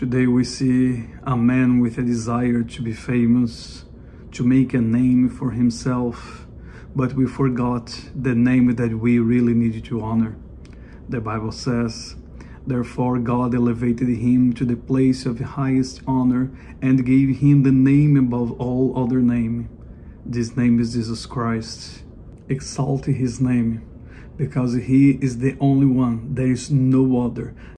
Today we see a man with a desire to be famous, to make a name for himself, but we forgot the name that we really need to honor. The Bible says, Therefore God elevated him to the place of highest honor and gave him the name above all other name. This name is Jesus Christ. Exalt his name, because he is the only one, there is no other